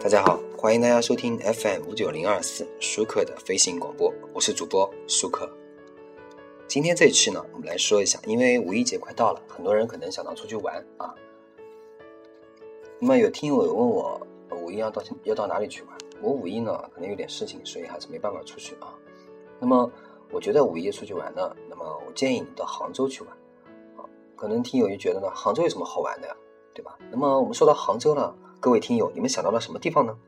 大家好，欢迎大家收听 FM 五九零二四舒克的飞行广播，我是主播舒克。今天这一期呢，我们来说一下，因为五一节快到了，很多人可能想到出去玩啊。那么有听友问我，五一要到要到哪里去玩？我五一呢可能有点事情，所以还是没办法出去啊。那么我觉得五一出去玩呢，那么我建议你到杭州去玩。可能听友就觉得呢，杭州有什么好玩的呀，对吧？那么我们说到杭州呢？各位听友，你们想到了什么地方呢？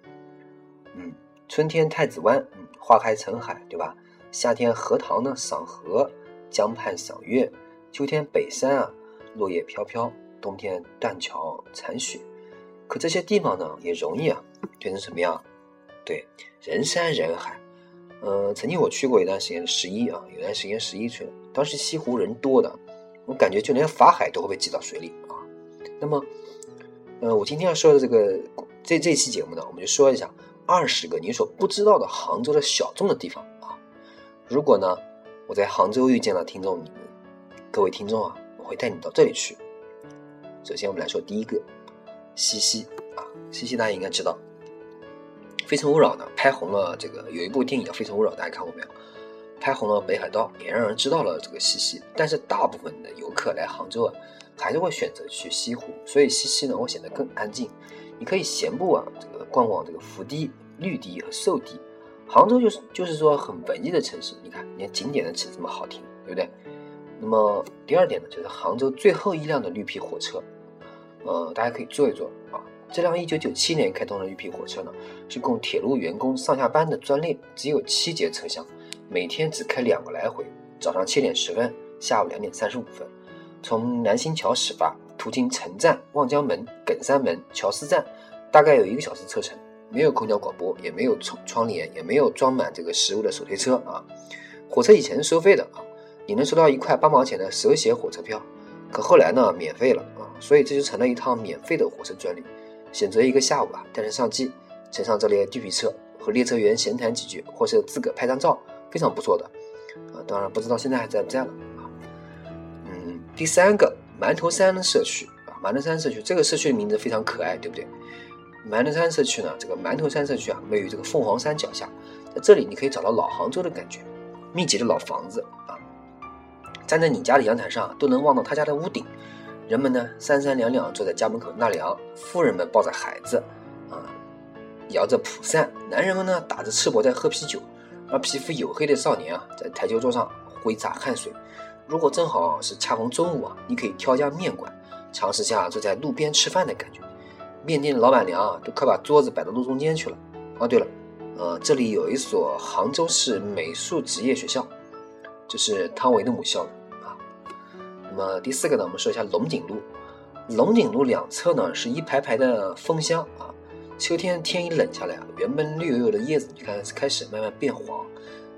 嗯，春天太子湾，嗯，花开成海，对吧？夏天荷塘呢，赏荷；江畔赏月；秋天北山啊，落叶飘飘；冬天断桥残雪。可这些地方呢，也容易啊，变成什么样？对，人山人海。呃，曾经我去过一段时间十一啊，有段时间十一去了，当时西湖人多的，我感觉就连法海都会被挤到水里啊。那么。呃，我今天要说的这个这这期节目呢，我们就说一下二十个你所不知道的杭州的小众的地方啊。如果呢，我在杭州遇见了听众，你们各位听众啊，我会带你到这里去。首先，我们来说第一个西溪啊，西溪大家应该知道，《非诚勿扰》呢拍红了这个有一部电影叫《非诚勿扰》，大家看过没有？拍红了北海道，也让人知道了这个西溪。但是大部分的游客来杭州啊。还是会选择去西湖，所以西溪呢，会显得更安静。你可以闲步啊，这个逛逛这个福堤、绿堤和寿堤。杭州就是就是说很文艺的城市，你看连景点的词这么好听，对不对？那么第二点呢，就是杭州最后一辆的绿皮火车，呃，大家可以坐一坐啊。这辆1997年开通的绿皮火车呢，是供铁路员工上下班的专列，只有七节车厢，每天只开两个来回，早上七点十分，下午两点三十五分。从南新桥始发，途经城站、望江门、耿山门、乔司站，大概有一个小时车程。没有空调广播，也没有窗窗帘，也没有装满这个食物的手推车啊。火车以前是收费的啊，你能收到一块八毛钱的手写火车票，可后来呢，免费了啊，所以这就成了一趟免费的火车专旅。选择一个下午啊，带人上机，乘上这列绿皮车，和列车员闲谈几句，或是自个拍张照，非常不错的啊。当然不知道现在还在不在了。第三个馒头山的社区啊，馒头山社区这个社区的名字非常可爱，对不对？馒头山社区呢，这个馒头山社区啊，位于这个凤凰山脚下，在这里你可以找到老杭州的感觉，密集的老房子啊，站在你家的阳台上都能望到他家的屋顶，人们呢三三两两坐在家门口纳凉，妇人们抱着孩子啊，摇着蒲扇，男人们呢打着赤膊在喝啤酒，而皮肤黝黑的少年啊，在台球桌上挥洒汗水。如果正好是恰逢中午啊，你可以挑家面馆，尝试下坐在路边吃饭的感觉。面店的老板娘啊，都快把桌子摆到路中间去了。哦，对了，呃，这里有一所杭州市美术职业学校，就是汤唯的母校啊。那么第四个呢，我们说一下龙井路。龙井路两侧呢是一排排的枫香啊。秋天天一冷下来啊，原本绿油油的叶子，你看开始慢慢变黄。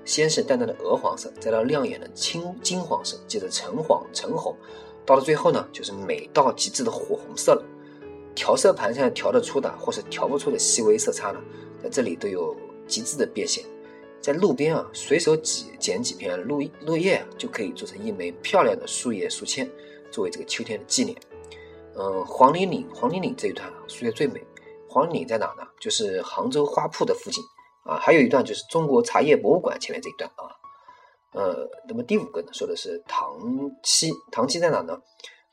先是淡淡的鹅黄色，再到亮眼的青金黄色，接着橙黄、橙红，到了最后呢，就是美到极致的火红色了。调色盘上调得出的或是调不出的细微色差呢，在这里都有极致的变现。在路边啊，随手几捡几片落落叶，就可以做成一枚漂亮的树叶书签，作为这个秋天的纪念。嗯，黄泥岭，黄泥岭这一段啊，树叶最美。黄泥岭在哪呢？就是杭州花铺的附近。啊，还有一段就是中国茶叶博物馆前面这一段啊，呃，那么第五个呢，说的是唐七，唐七在哪呢？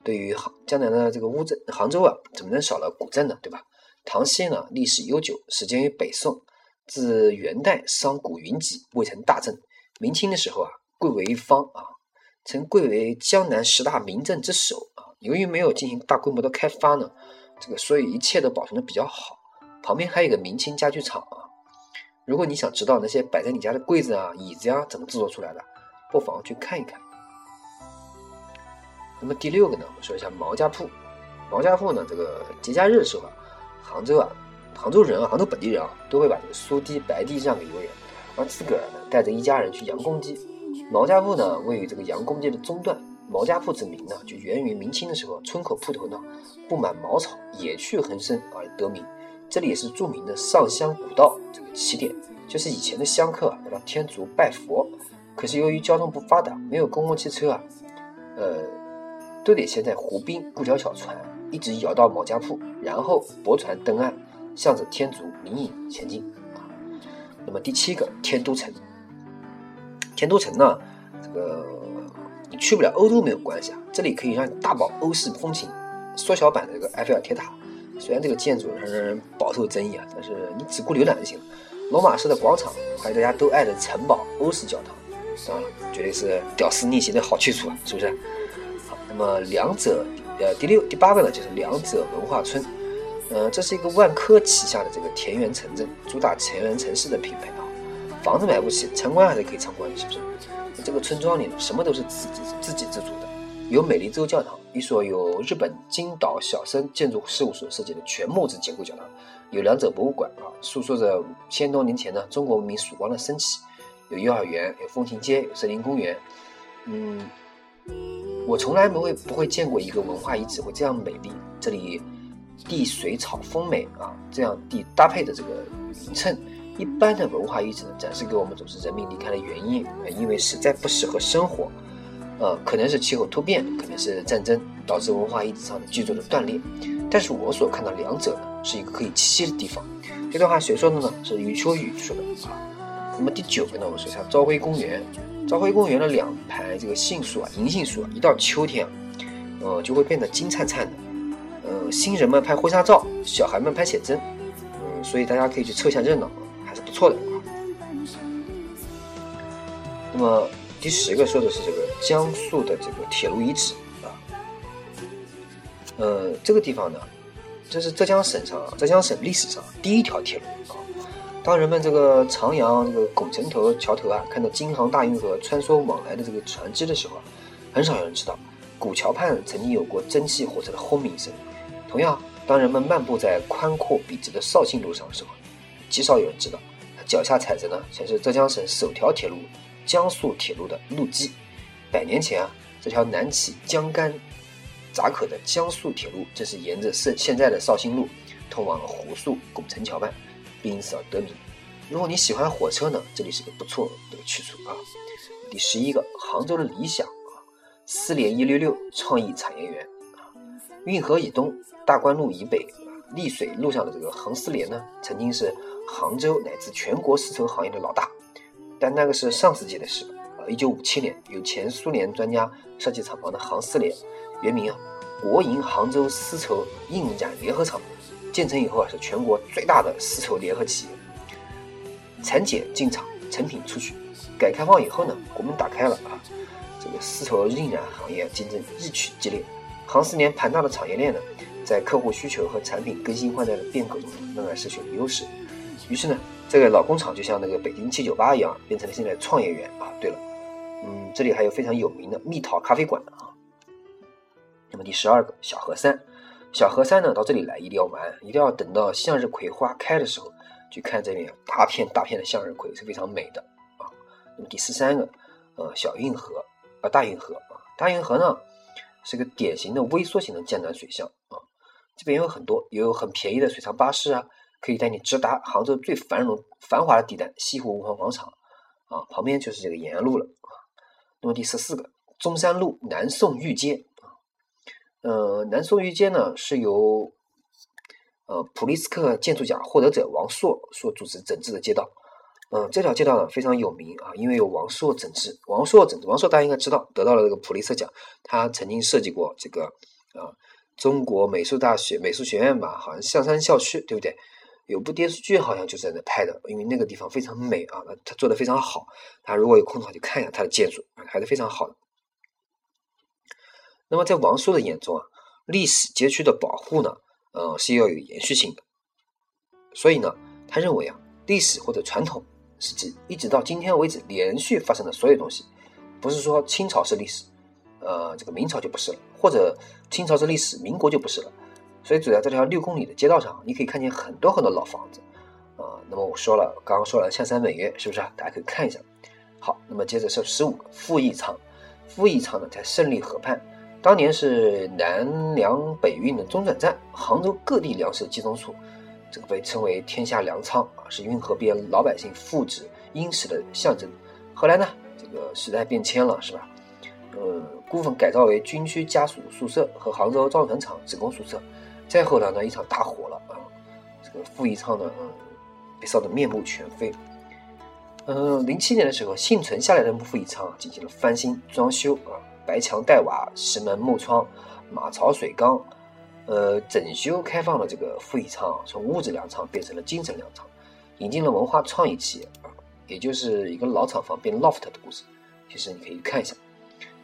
对于杭江南的这个乌镇，杭州啊，怎么能少了古镇呢？对吧？唐溪呢，历史悠久，始建于北宋，自元代商贾云集，未成大镇。明清的时候啊，贵为一方啊，曾贵为江南十大名镇之首啊。由于没有进行大规模的开发呢，这个所以一切都保存的比较好。旁边还有一个明清家具厂啊。如果你想知道那些摆在你家的柜子啊、椅子呀怎么制作出来的，不妨去看一看。那么第六个呢，我们说一下毛家铺。毛家铺呢，这个节假日的时候啊，杭州啊，杭州人啊，杭州本地人啊，都会把这个苏堤、白堤让给游人，而自个儿呢，带着一家人去杨公堤。毛家铺呢，位于这个杨公堤的中段。毛家铺之名呢，就源于明清的时候，村口铺头呢布满茅草，野趣横生而得名。这里也是著名的上香古道这个起点，就是以前的香客来到天竺拜佛，可是由于交通不发达，没有公共汽车啊，呃，都得先在湖滨雇条小船，一直摇到毛家铺，然后泊船登岸，向着天竺灵隐前进。那么第七个天都城，天都城呢，这个你去不了欧洲没有关系啊，这里可以让你大饱欧式风情，缩小版的这个埃菲尔铁塔。虽然这个建筑让人饱受争议啊，但是你只顾浏览就行了。罗马式的广场，还有大家都爱的城堡欧式教堂，当然了，绝对是屌丝逆袭的好去处啊，是不是？好，那么两者，呃，第六、第八个呢，就是两者文化村。呃，这是一个万科旗下的这个田园城镇，主打田园城市的品牌啊。房子买不起，参观还是可以参观的，是不是？这个村庄里，什么都是自自自给自足的。有美丽洲教堂，一所由日本金岛小森建筑事务所设计的全木质结构教堂；有两者博物馆啊，诉说着千多年前呢中国文明曙光的升起；有幼儿园，有风情街，有森林公园。嗯，我从来没会不会见过一个文化遗址会这样美丽。这里地水草丰美啊，这样地搭配的这个匀称。一般的文化遗址呢，展示给我们总是人民离开的原因，因为实在不适合生活。呃，可能是气候突变，可能是战争导致文化遗址上的居住的断裂，但是我所看到两者呢，是一个可以栖息的地方。这段话谁说的呢？是余秋雨说的啊。那么第九个呢，我说一下朝晖公园。朝晖公园的两排这个杏树啊，银杏树啊，一到秋天啊，呃，就会变得金灿灿的。呃，新人们拍婚纱照，小孩们拍写真，嗯，所以大家可以去凑一下热闹，还是不错的啊。那么。第十个说的是这个江苏的这个铁路遗址啊，呃，这个地方呢，这是浙江省上浙江省历史上第一条铁路啊。当人们这个徜徉这个拱辰头桥头啊，看到京杭大运河穿梭往来的这个船只的时候，很少有人知道古桥畔曾经有过蒸汽火车的轰鸣声。同样，当人们漫步在宽阔笔直的绍兴路上的时候，极少有人知道脚下踩着呢，才是浙江省首条铁路。江苏铁路的路基，百年前啊，这条南起江干闸口的江苏铁路，正是沿着现现在的绍兴路，通往了湖墅拱宸桥畔，并因此而得名。如果你喜欢火车呢，这里是个不错的去处啊。第十一个，杭州的理想啊，四联一六六创意产业园啊，运河以东，大观路以北，丽水路上的这个杭丝联呢，曾经是杭州乃至全国丝绸行业的老大。但那个是上世纪的事啊！一九五七年，有前苏联专家设计厂房的杭丝联，原名啊国营杭州丝绸印染联合厂，建成以后啊是全国最大的丝绸联合企业。产检进厂，成品出去。改革开放以后呢，国门打开了啊，这个丝绸印染行业竞争日趋激烈。杭丝联庞大的产业链呢，在客户需求和产品更新换代的变革中仍然是有优势。于是呢。这个老工厂就像那个北京七九八一样，变成了现在创业园啊。对了，嗯，这里还有非常有名的蜜桃咖啡馆啊。那么第十二个小河山，小河山呢，到这里来一定要玩，一定要等到向日葵花开的时候去看这边大片大片的向日葵是非常美的啊。那么第十三个，呃，小运河啊，大运河啊，大运河呢是个典型的微缩型的江南水乡啊。这边有很多也，有很便宜的水上巴士啊。可以带你直达杭州最繁荣繁华的地带西湖文化广场，啊，旁边就是这个延安路了。那么第十四个中山路南宋御街，呃，南宋御街呢是由呃普利斯克建筑奖获得者王朔所主持整治的街道，嗯，这条街道呢非常有名啊，因为有王朔整治，王朔整治，王朔大家应该知道得到了这个普利策奖，他曾经设计过这个啊中国美术大学美术学院吧，好像象山校区，对不对？有部电视剧好像就在那拍的，因为那个地方非常美啊，他做的非常好。他如果有空的话，就看一下他的建筑，还是非常好的。那么在王朔的眼中啊，历史街区的保护呢，呃，是要有延续性的。所以呢，他认为啊，历史或者传统是指一直到今天为止连续发生的所有东西，不是说清朝是历史，呃，这个明朝就不是了，或者清朝是历史，民国就不是了。所以，走在这条六公里的街道上，你可以看见很多很多老房子，啊，那么我说了，刚刚说了象山美月，是不是啊？大家可以看一下。好，那么接着是十五个富义仓，富义仓呢在胜利河畔，当年是南粮北运的中转站，杭州各地粮食集中处，这个被称为天下粮仓啊，是运河边老百姓富质殷实的象征。后来呢，这个时代变迁了，是吧？呃，部分改造为军区家属宿舍和杭州造船厂职工宿舍。再后来呢，一场大火了啊！这个傅义昌呢，嗯，被烧得面目全非。嗯，零七年的时候，幸存下来的傅义昌进行了翻新装修啊，白墙黛瓦、石门木窗、马槽水缸，呃，整修开放了这个傅义昌，从物质粮仓变成了精神粮仓，引进了文化创意企业啊，也就是一个老厂房变 loft 的故事。其实你可以看一下。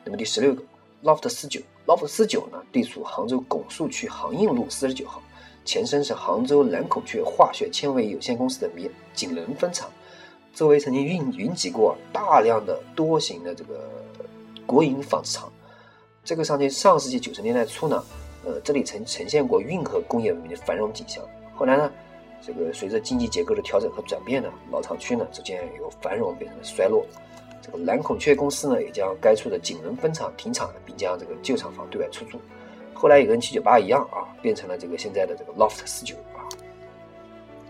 那么第十六个，loft 四九老虎四九呢，地处杭州拱墅区杭印路四十九号，前身是杭州蓝孔雀化学纤维有限公司的棉锦纶分厂。周围曾经运云集过大量的多型的这个国营纺织厂，这个上上世纪九十年代初呢，呃，这里曾呈现过运河工业文明的繁荣景象。后来呢，这个随着经济结构的调整和转变呢，老厂区呢逐渐由繁荣变成了衰落。这个蓝孔雀公司呢也将该处的锦纶分厂停产，并将这个旧厂房对外出租。后来也跟七九八一样啊，变成了这个现在的这个 loft 四九啊。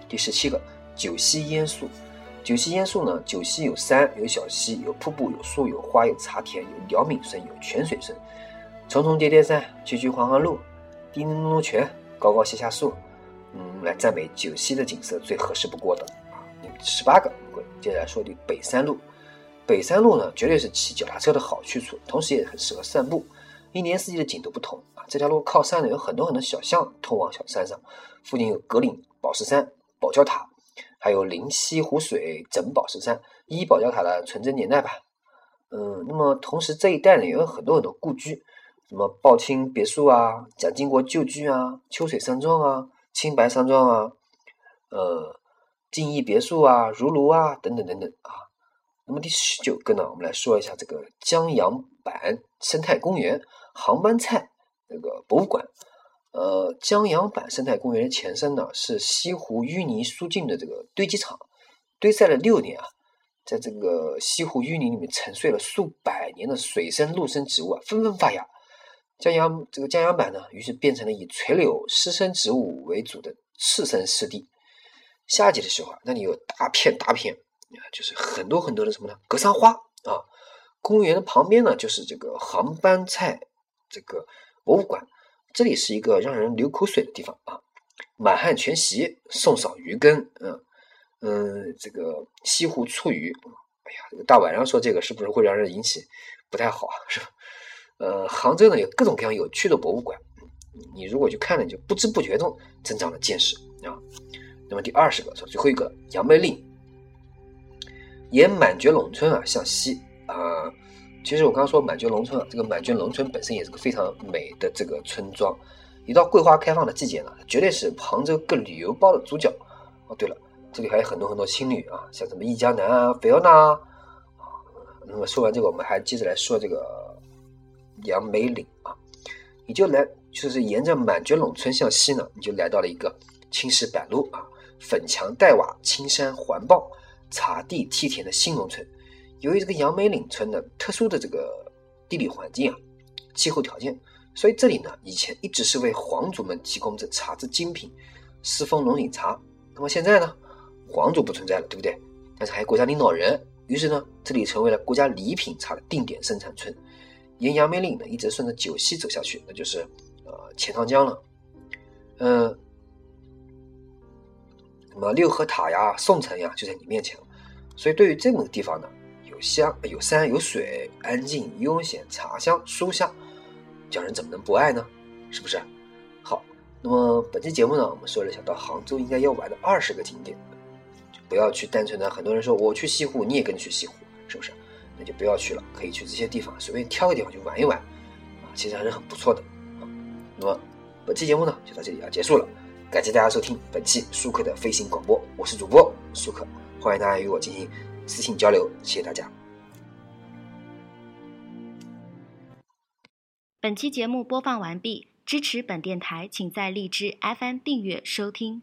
第十七个九溪烟树。九溪烟树呢？九溪有山，有小溪，有瀑布，有树，有花，有茶田，有鸟鸣声，有泉水声。重重叠叠山，曲曲环环路，叮叮咚咚泉，高高下下树。嗯，来赞美九溪的景色最合适不过的啊。第十八个，接下来说的北山路。北山路呢，绝对是骑脚踏车的好去处，同时也很适合散步。一年四季的景都不同啊。这条路靠山呢，有很多很多小巷通往小山上，附近有格岭、宝石山、宝教塔。还有灵溪湖水、整宝石山、一宝教塔的纯真年代吧。嗯，那么同时这一带呢也有很多很多故居，什么宝清别墅啊、蒋经国旧居啊、秋水山庄啊、青白山庄啊、呃静逸别墅啊、如庐啊等等等等啊。那么第十九个呢，我们来说一下这个江阳板生态公园、杭班菜那个博物馆。呃，江阳板生态公园的前身呢是西湖淤泥疏浚的这个堆积场，堆塞了六年啊，在这个西湖淤泥里面沉睡了数百年的水生陆生植物啊，纷纷发芽。江阳这个江阳板呢，于是变成了以垂柳湿生植物为主的次生湿地。夏季的时候啊，那里有大片大片，就是很多很多的什么呢？格桑花啊。公园的旁边呢，就是这个杭班菜这个博物馆。这里是一个让人流口水的地方啊！满汉全席，宋嫂鱼羹，嗯嗯，这个西湖醋鱼，哎呀，这个大晚上说这个是不是会让人引起不太好啊？是吧？呃，杭州呢有各种各样有趣的博物馆，你如果去看了，你就不知不觉中增长了见识啊。那么第二十个，说最后一个杨梅令，沿满觉陇村啊向西啊。其实我刚刚说满觉陇村啊，这个满觉陇村本身也是个非常美的这个村庄。一到桂花开放的季节呢，绝对是杭州各旅游包的主角。哦，对了，这里还有很多很多青旅啊，像什么忆江南啊、菲奥娜啊。那么说完这个，我们还接着来说这个杨梅岭啊。你就来，就是沿着满觉陇村向西呢，你就来到了一个青石板路啊、粉墙黛瓦、青山环抱、茶地梯田的新农村。由于这个杨梅岭村的特殊的这个地理环境啊、气候条件，所以这里呢以前一直是为皇族们提供着茶之精品——狮峰龙井茶。那么现在呢，皇族不存在了，对不对？但是还有国家领导人，于是呢，这里成为了国家礼品茶的定点生产村。沿杨梅岭呢，一直顺着九溪走下去，那就是呃钱塘江了。嗯，那么六合塔呀、宋城呀就在你面前了。所以对于这么个地方呢，有香有山有水，安静悠闲，茶香书香，叫人怎么能不爱呢？是不是？好，那么本期节目呢，我们说了一下到杭州应该要玩的二十个景点，就不要去单纯的。很多人说我去西湖，你也跟着去西湖，是不是？那就不要去了，可以去这些地方，随便挑个地方去玩一玩，啊，其实还是很不错的。那么本期节目呢，就到这里要结束了，感谢大家收听本期舒克的飞行广播，我是主播舒克，欢迎大家与我进行。私信交流，谢谢大家。本期节目播放完毕，支持本电台，请在荔枝 FM 订阅收听。